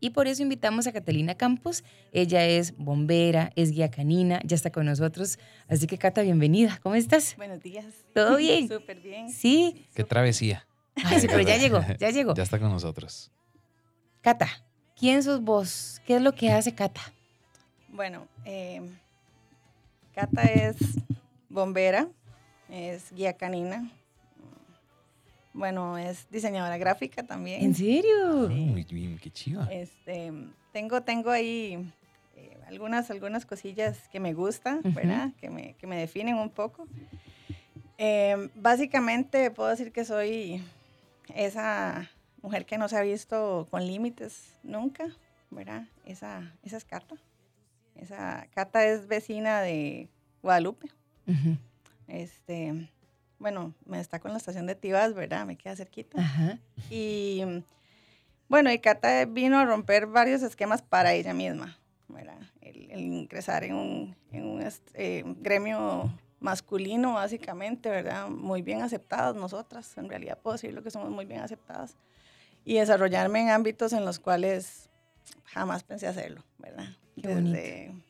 y por eso invitamos a Catalina Campos. Ella es bombera, es guía canina, ya está con nosotros. Así que Cata, bienvenida. ¿Cómo estás? Buenos días. ¿Todo bien? Súper bien. Sí. Qué travesía. Ay, sí, pero ya llegó, ya llegó. Ya está con nosotros. Cata, ¿quién sos vos? ¿Qué es lo que hace Cata? Bueno, eh, Cata es bombera, es guía canina. Bueno, es diseñadora gráfica también. ¿En serio? Ah, Muy bien, qué chiva. Este, tengo, tengo ahí eh, algunas, algunas cosillas que me gustan. ¿verdad? Que me, que me definen un poco. Eh, básicamente puedo decir que soy esa mujer que no se ha visto con límites nunca, ¿verdad? Esa, esa es Cata. Esa Cata es vecina de Guadalupe. Este, bueno, me destaco en la estación de Tibas, ¿verdad? Me queda cerquita. Ajá. Y bueno, y Cata vino a romper varios esquemas para ella misma, ¿verdad? El, el ingresar en un, en un eh, gremio masculino, básicamente, ¿verdad? Muy bien aceptadas nosotras, en realidad puedo decirlo que somos muy bien aceptadas. Y desarrollarme en ámbitos en los cuales jamás pensé hacerlo, ¿verdad? Qué bonito.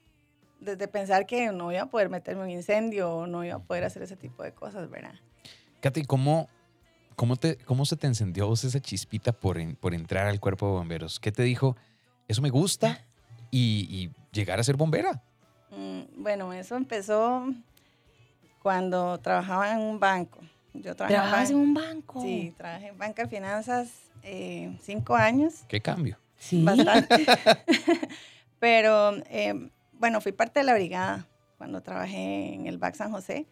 Desde, pensar que no iba a poder meterme en un incendio o no iba a poder hacer ese tipo de cosas, ¿verdad? Katy, ¿cómo, cómo, te, ¿cómo se te encendió a vos esa chispita por, en- por entrar al cuerpo de bomberos? ¿Qué te dijo? Eso me gusta y, y llegar a ser bombera. Mm, Bueno, eso empezó cuando trabajaba en un banco. Yo trabajaba ¿Trabajas en un banco? Sí, trabajé en banca de finanzas eh, cinco años, ¿Qué cambio? Sí. bastante. Pero eh, bueno, fui parte de la brigada cuando trabajé en el BAC San José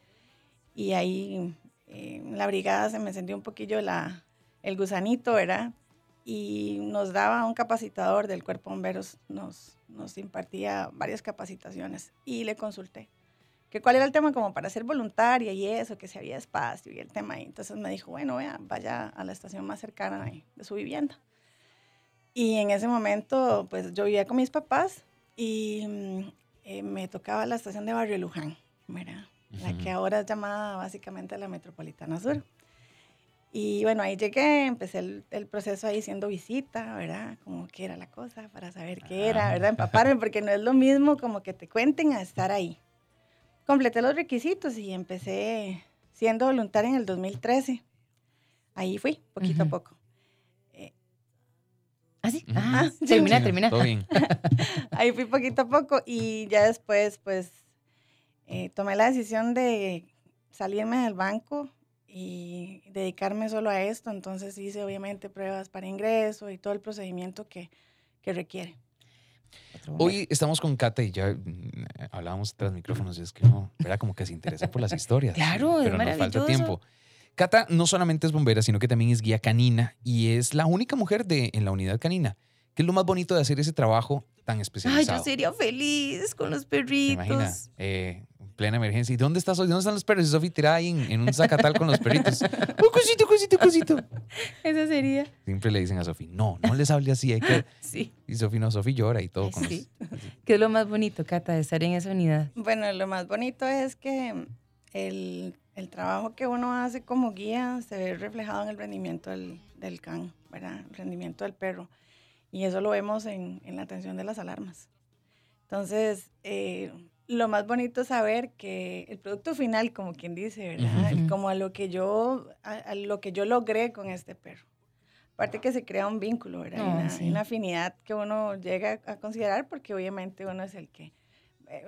y ahí eh, en la brigada se me encendió un poquillo la, el gusanito, ¿verdad? Y nos daba un capacitador del cuerpo bomberos, nos, nos impartía varias capacitaciones y le consulté que cuál era el tema como para ser voluntaria y eso, que si había espacio y el tema ahí. Entonces me dijo, bueno, vea, vaya a la estación más cercana de, de su vivienda. Y en ese momento, pues yo vivía con mis papás y mm, eh, me tocaba la estación de Barrio Luján, ¿verdad? La que ahora es llamada básicamente la Metropolitana Sur. Y bueno, ahí llegué, empecé el, el proceso ahí siendo visita, ¿verdad? Como qué era la cosa, para saber qué era, Ah. ¿verdad? Empaparme, porque no es lo mismo como que te cuenten a estar ahí. Completé los requisitos y empecé siendo voluntaria en el 2013. Ahí fui, poquito a poco. ¿Ah, sí? Ujú. Ah, Sí, termina, Sí, termina. Todo bien. Ahí fui poquito a poco y ya después, pues, eh, tomé la decisión de salirme del banco y dedicarme solo a esto. Entonces hice obviamente pruebas para ingreso y todo el procedimiento que, que requiere. Hoy estamos con Kata y ya mm, hablábamos tras micrófonos y es que no, era como que se interesa por las historias. Claro, es pero nos falta maravilloso. tiempo. Cata no solamente es bombera, sino que también es guía canina y es la única mujer de, en la unidad canina. ¿Qué es lo más bonito de hacer ese trabajo tan Ay, especializado? yo sería feliz con los ¿Se perritos. imagina? Eh, en plena emergencia. ¿Y dónde estás hoy? ¿Dónde están los perros? Y Sofi tirada ahí en, en un zacatal con los perritos. ¡Un cosito, cosito, cosito! Eso sería. Siempre le dicen a Sofi, no, no les hable así. Hay que... Sí. Y Sofi no, Sofi llora y todo Ay, con sí. los... ¿Qué es lo más bonito, Cata, de estar en esa unidad? Bueno, lo más bonito es que el, el trabajo que uno hace como guía se ve reflejado en el rendimiento del, del can, ¿verdad? El rendimiento del perro. Y eso lo vemos en, en la atención de las alarmas. Entonces, eh, lo más bonito es saber que el producto final, como quien dice, ¿verdad? Como a lo que yo, a, a lo que yo logré con este perro. Aparte que se crea un vínculo, ¿verdad? No, una, sí. una afinidad que uno llega a considerar porque obviamente uno es el que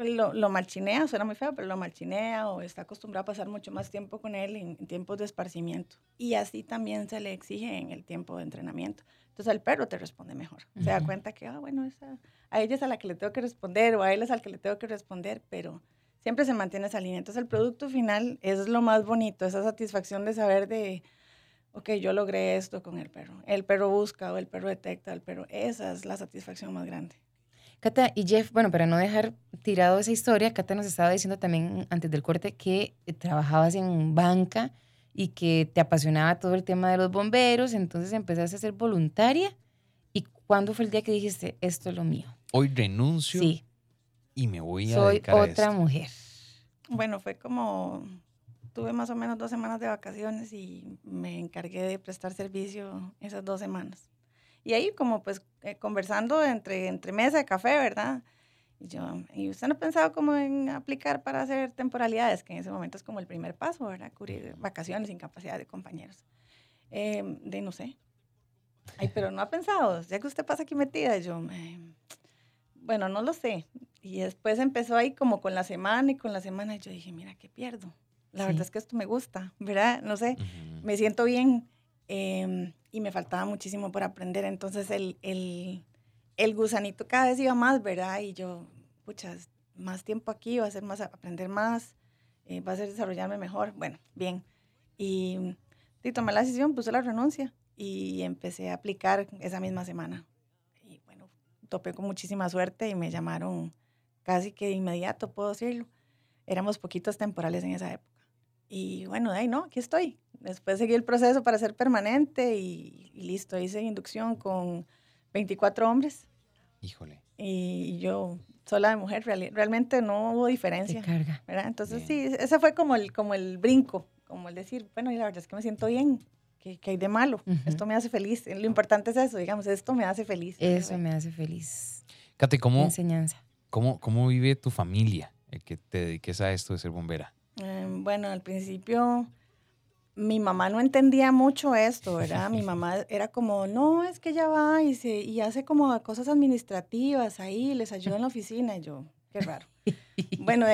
lo, lo malchinea, suena muy feo, pero lo malchinea o está acostumbrado a pasar mucho más tiempo con él en, en tiempos de esparcimiento. Y así también se le exige en el tiempo de entrenamiento. Entonces el perro te responde mejor. Se da cuenta que, ah, bueno, esa, a ella es a la que le tengo que responder o a él es al que le tengo que responder, pero siempre se mantiene esa línea. Entonces el producto final es lo más bonito, esa satisfacción de saber de, ok, yo logré esto con el perro. El perro busca o el perro detecta, el perro, esa es la satisfacción más grande. Cata y Jeff, bueno, para no dejar tirado esa historia, Cata nos estaba diciendo también antes del corte que eh, trabajabas en banca y que te apasionaba todo el tema de los bomberos, entonces empezaste a ser voluntaria. ¿Y cuándo fue el día que dijiste, esto es lo mío? Hoy renuncio Sí, y me voy a soy dedicar a otra esto. mujer. Bueno, fue como, tuve más o menos dos semanas de vacaciones y me encargué de prestar servicio esas dos semanas. Y ahí como pues eh, conversando entre, entre mesa de café, ¿verdad? Y yo, ¿y usted no ha pensado como en aplicar para hacer temporalidades? Que en ese momento es como el primer paso, ¿verdad? Cubrir vacaciones, incapacidad de compañeros. Em, de no sé. Ay, pero no ha pensado, ya que usted pasa aquí metida, yo, bueno, no lo sé. Y después empezó ahí como con la semana y con la semana, y yo dije, mira, ¿qué pierdo? La verdad es que esto me gusta, ¿verdad? No sé, me siento bien em, y me faltaba muchísimo por aprender. Entonces el, el, el, gusanito cada vez iba más, ¿verdad? Y yo, puchas, más tiempo aquí, va a ser más, aprender más, eh, va a ser desarrollarme mejor. Bueno, bien. Y, y tomé la decisión, puse la renuncia y empecé a aplicar esa misma semana. Y bueno, topé con muchísima suerte y me llamaron casi que de inmediato, puedo decirlo. Éramos poquitos temporales en esa época. Y bueno, ahí no, aquí estoy. Después seguí el proceso para ser permanente y, listo, hice inducción con 24 hombres. Híjole. Y, yo sola de mujer, realmente no hubo diferencia. carga. ¿verdad? Entonces sí, ese fue como el, como el brinco, como el decir, bueno, y la verdad es que me siento bien, que, hay de malo? Esto me hace feliz. Lo importante es eso, digamos, esto me hace feliz. Eso me hace feliz. Kate, ¿cómo, enseñanza. ¿cómo, ¿cómo vive tu familia el que te dediques a esto de ser bombera? Em, bueno, al principio mi mamá no entendía mucho esto, ¿verdad? Mi mamá era como, no, es que ella va y, se, y hace como cosas administrativas ahí, les ayuda en la oficina. Y yo, qué raro. bueno,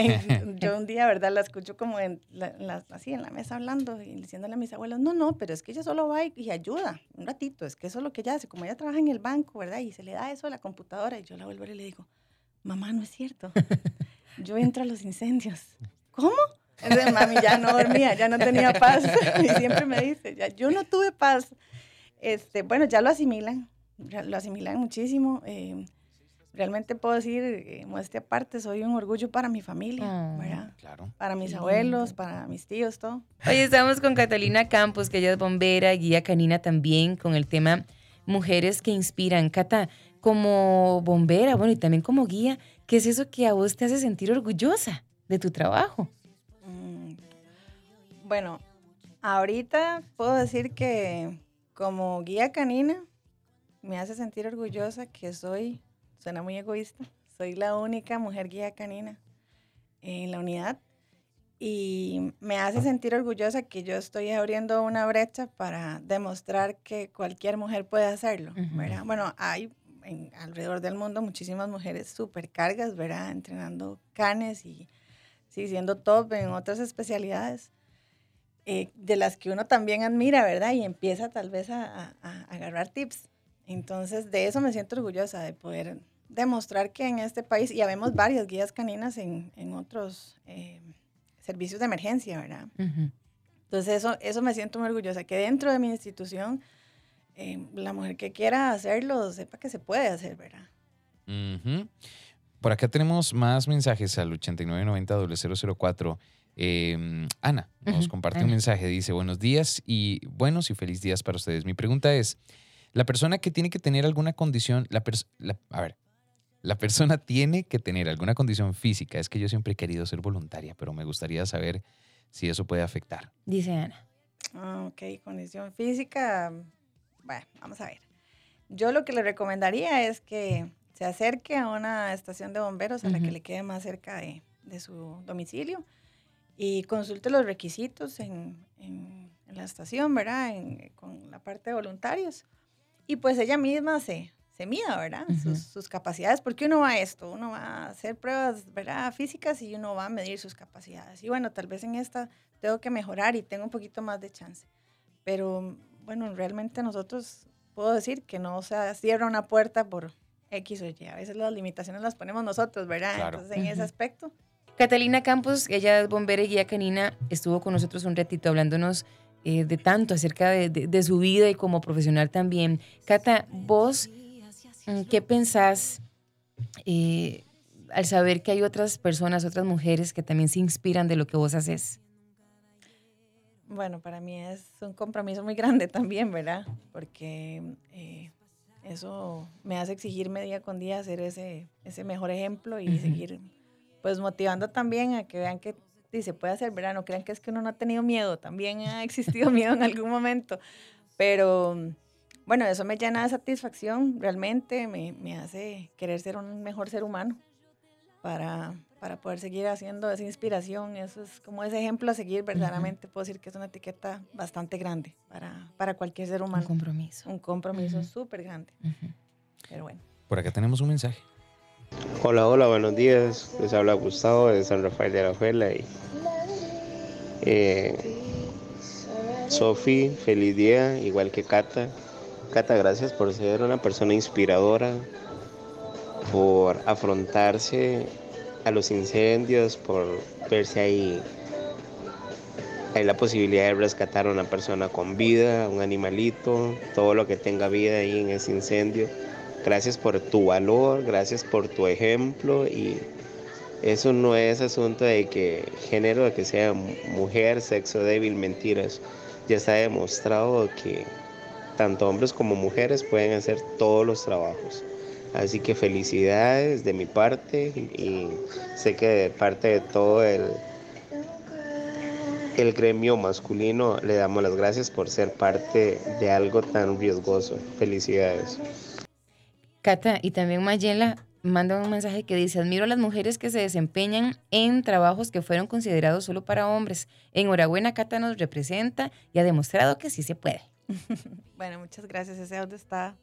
yo un día, ¿verdad? La escucho como en así en la mesa hablando y diciéndole a mis abuelos, no, no, pero es que ella solo va y, ayuda un ratito, es que eso es lo que ella hace, como ella trabaja en el banco, ¿verdad? Y se le da eso a la computadora y yo la vuelvo y le digo, mamá, no es cierto. Yo entro a los incendios. ¿Cómo? Entonces, mami ya no dormía, ya no tenía paz. Y siempre me dice, ya, yo no tuve paz. Este, bueno, ya lo asimilan, lo asimilan muchísimo. Eh, realmente puedo decir, eh, muestre aparte, soy un orgullo para mi familia, ah, ¿verdad? Claro. Para mis abuelos, para mis tíos, todo. Hoy estamos con Catalina Campos, que ella es bombera, guía canina también, con el tema Mujeres que Inspiran. Cata, como bombera, bueno, y también como guía, ¿qué es eso que a vos te hace sentir orgullosa de tu trabajo? Bueno, ahorita puedo decir que como guía canina me hace sentir orgullosa que soy, suena muy egoísta, soy la única mujer guía canina en la unidad y me hace sentir orgullosa que yo estoy abriendo una brecha para demostrar que cualquier mujer puede hacerlo, ¿verdad? Bueno, hay en, alrededor del mundo muchísimas mujeres supercargas, ¿verdad? Entrenando canes y sí, siendo top en otras especialidades. Eh, de las que uno también admira, ¿verdad? Y empieza tal vez a, agarrar tips. Entonces, de eso me siento orgullosa, de poder demostrar que en este país, y habemos varias guías caninas en, otros eh, servicios de emergencia, ¿verdad? Entonces, eso, eso me siento muy orgullosa, que dentro de mi institución, eh, la mujer que quiera hacerlo, sepa que se puede hacer, ¿verdad? Por acá tenemos más mensajes al 8990-004. Em, Ana nos comparte un mensaje, dice, buenos días y buenos y feliz días para ustedes. Mi pregunta es, la persona que tiene que tener alguna condición, la, a ver, la persona tiene que tener alguna condición física. Es que yo siempre he querido ser voluntaria, pero me gustaría saber si eso puede afectar. Dice Ana. Ah, ok, condición física. Bueno, vamos a ver. Yo lo que le recomendaría es que se acerque a una estación de bomberos a la que le quede más cerca de, de su domicilio y consulte los requisitos en, en, la estación, ¿verdad? con la parte de voluntarios. Y pues ella misma se, se mida, ¿verdad? sus, sus, capacidades, porque uno va a esto, uno va a hacer pruebas, ¿verdad? Físicas y uno va a medir sus capacidades. Y bueno, tal vez en esta tengo que mejorar y tengo un poquito más de chance. Pero bueno, realmente nosotros puedo decir que no se cierra una puerta por X o Y. A veces las limitaciones las ponemos nosotros, ¿verdad? Entonces, en ese aspecto, Catalina Campos, ella es bombera y guía canina, estuvo con nosotros un ratito hablándonos eh, de tanto acerca de, su vida y como profesional también. Cata, vos, mm, ¿qué pensás eh, al saber que hay otras personas, otras mujeres que también se inspiran de lo que vos haces? Bueno, para mí es un compromiso muy grande también, ¿verdad? Porque eh, eso me hace exigirme día con día ser ese, ese mejor ejemplo y seguir pues motivando también a que vean que sí, se puede hacer, ¿verdad? No crean que es que uno no ha tenido miedo, también ha existido miedo en algún momento, pero bueno, eso me llena de satisfacción, realmente me, me hace querer ser un mejor ser humano para, para poder seguir haciendo esa inspiración, eso es como ese ejemplo a seguir, verdaderamente puedo decir que es una etiqueta bastante grande para, para cualquier ser humano. Un compromiso. Un compromiso súper grande. Pero bueno. Por acá tenemos un mensaje. Hola, hola, buenos días. Les habla Gustavo de San Rafael de la Juela y Sofi, feliz día, igual que Cata. Cata, gracias por ser una persona inspiradora, por afrontarse a los incendios, por verse ahí. Hay la posibilidad de rescatar a una persona con vida, un animalito, todo lo que tenga vida ahí en ese incendio. Gracias por tu valor, gracias por tu ejemplo y eso no es asunto de que género, de que sea mujer, sexo débil, mentiras. Ya está demostrado que tanto hombres como mujeres pueden hacer todos los trabajos. Así que felicidades de mi parte y, sé que de parte de todo el, el gremio masculino le damos las gracias por ser parte de algo tan riesgoso. Felicidades. Cata, y también Mayela manda un mensaje que dice, admiro a las mujeres que se desempeñan en trabajos que fueron considerados solo para hombres. Enhorabuena, Cata nos representa y ha demostrado que sí se puede. bueno, muchas gracias. Ese audio está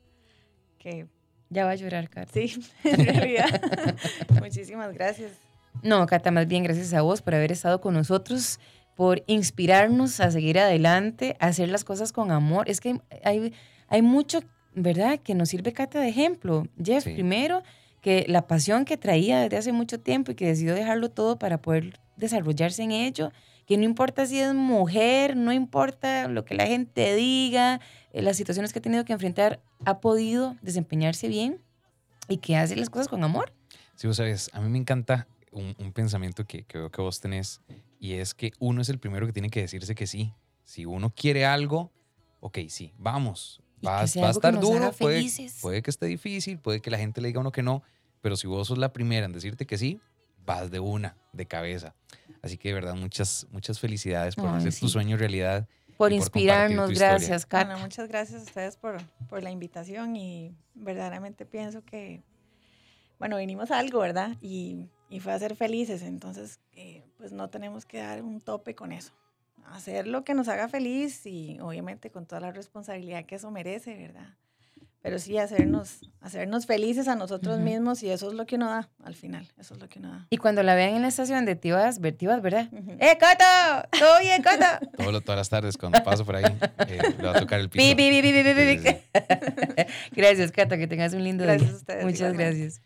que... Ya va a llorar, Cata. Sí, en realidad. Muchísimas gracias. No, Cata, más bien gracias a vos por haber estado con nosotros, por inspirarnos a seguir adelante, a hacer las cosas con amor. Es que hay, hay mucho, ¿verdad?, que nos sirve, Cata, de ejemplo. Jeff, primero, que la pasión que traía desde hace mucho tiempo y que decidió dejarlo todo para poder desarrollarse en ello que no importa si es mujer, no importa lo que la gente diga, eh, las situaciones que ha tenido que enfrentar, ha podido desempeñarse bien y que hace las cosas con amor. Sí, vos sabes, a mí me encanta un, pensamiento que, que, veo que vos tenés y es que uno es el primero que tiene que decirse que sí. Si uno quiere algo, ok, sí, vamos. Va, va a estar duro, puede, puede que esté difícil, puede que la gente le diga a uno que no, pero si vos sos la primera en decirte que sí, vas de una, de cabeza. Así que de verdad, muchas, muchas felicidades por hacer tu sueño realidad. Por inspirarnos, gracias, Cata. muchas gracias a ustedes por, por la invitación y verdaderamente pienso que, bueno, vinimos a algo, ¿verdad? Y, y fue a ser felices, entonces, eh, pues no tenemos que dar un tope con eso. Hacer lo que nos haga feliz y obviamente con toda la responsabilidad que eso merece, ¿verdad? pero sí hacernos, hacernos felices a nosotros mismos y eso es lo que uno da al final, eso es lo que uno da. Y cuando la vean en la estación de Tibas, Tibas ¿verdad? ¡Eh, Cata! ¿Todo bien, Cata? todas las tardes cuando paso por ahí, eh, le va a tocar el piso. gracias, Cata, que tengas un lindo día. Muchas gracias.